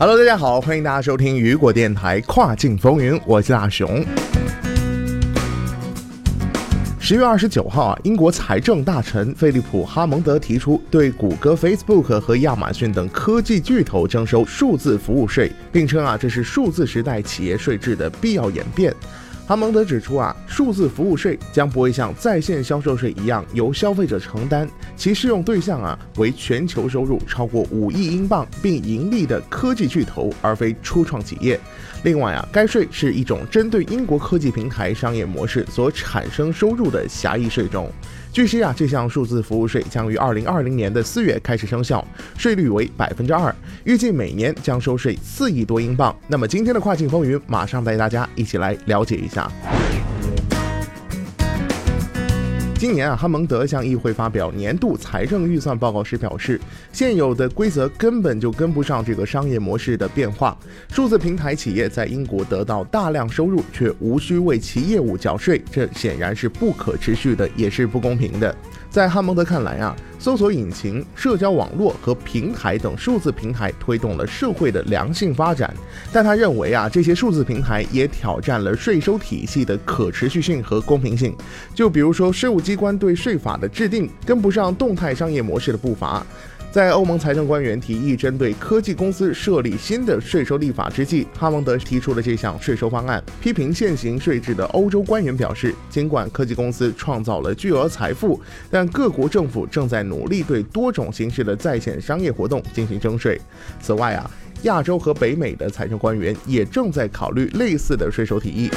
Hello，大家好，欢迎大家收听雨果电台跨境风云，我是大熊。十月二十九号啊，英国财政大臣菲利普·哈蒙德提出对谷歌、Facebook 和亚马逊等科技巨头征收数字服务税，并称啊，这是数字时代企业税制的必要演变。哈蒙德指出啊，数字服务税将不会像在线销售税一样由消费者承担，其适用对象啊为全球收入超过五亿英镑并盈利的科技巨头，而非初创企业。另外啊，该税是一种针对英国科技平台商业模式所产生收入的狭义税种。据悉啊，这项数字服务税将于二零二零年的四月开始生效，税率为百分之二，预计每年将收税四亿多英镑。那么今天的跨境风云，马上带大家一起来了解一下。今年啊，哈蒙德向议会发表年度财政预算报告时表示，现有的规则根本就跟不上这个商业模式的变化。数字平台企业在英国得到大量收入，却无需为其业务缴税，这显然是不可持续的，也是不公平的。在汉蒙德看来啊，搜索引擎、社交网络和平台等数字平台推动了社会的良性发展，但他认为啊，这些数字平台也挑战了税收体系的可持续性和公平性。就比如说，税务机关对税法的制定跟不上动态商业模式的步伐。在欧盟财政官员提议针对科技公司设立新的税收立法之际，哈蒙德提出了这项税收方案。批评现行税制的欧洲官员表示，尽管科技公司创造了巨额财富，但各国政府正在努力对多种形式的在线商业活动进行征税。此外啊，亚洲和北美的财政官员也正在考虑类似的税收提议。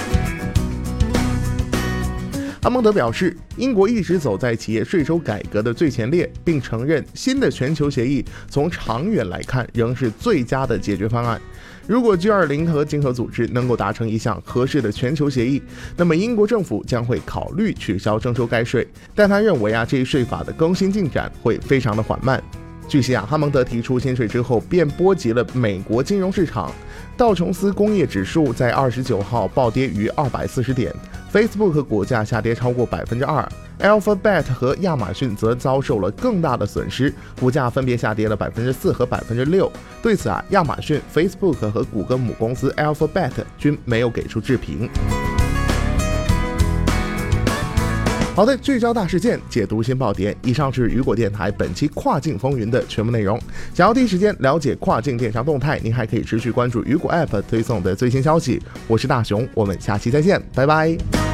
阿蒙德表示，英国一直走在企业税收改革的最前列，并承认新的全球协议从长远来看仍是最佳的解决方案。如果 G20 和经合组织能够达成一项合适的全球协议，那么英国政府将会考虑取消征收该税。但他认为啊，这一税法的更新进展会非常的缓慢。据悉啊，哈蒙德提出新税之后，便波及了美国金融市场。道琼斯工业指数在二十九号暴跌逾二百四十点，Facebook 股价下跌超过百分之二，Alphabet 和亚马逊则遭受了更大的损失，股价分别下跌了百分之四和百分之六。对此啊，亚马逊、Facebook 和谷歌母公司 Alphabet 均没有给出置评。好的，聚焦大事件，解读新爆点。以上是雨果电台本期跨境风云的全部内容。想要第一时间了解跨境电商动态，您还可以持续关注雨果 App 推送的最新消息。我是大熊，我们下期再见，拜拜。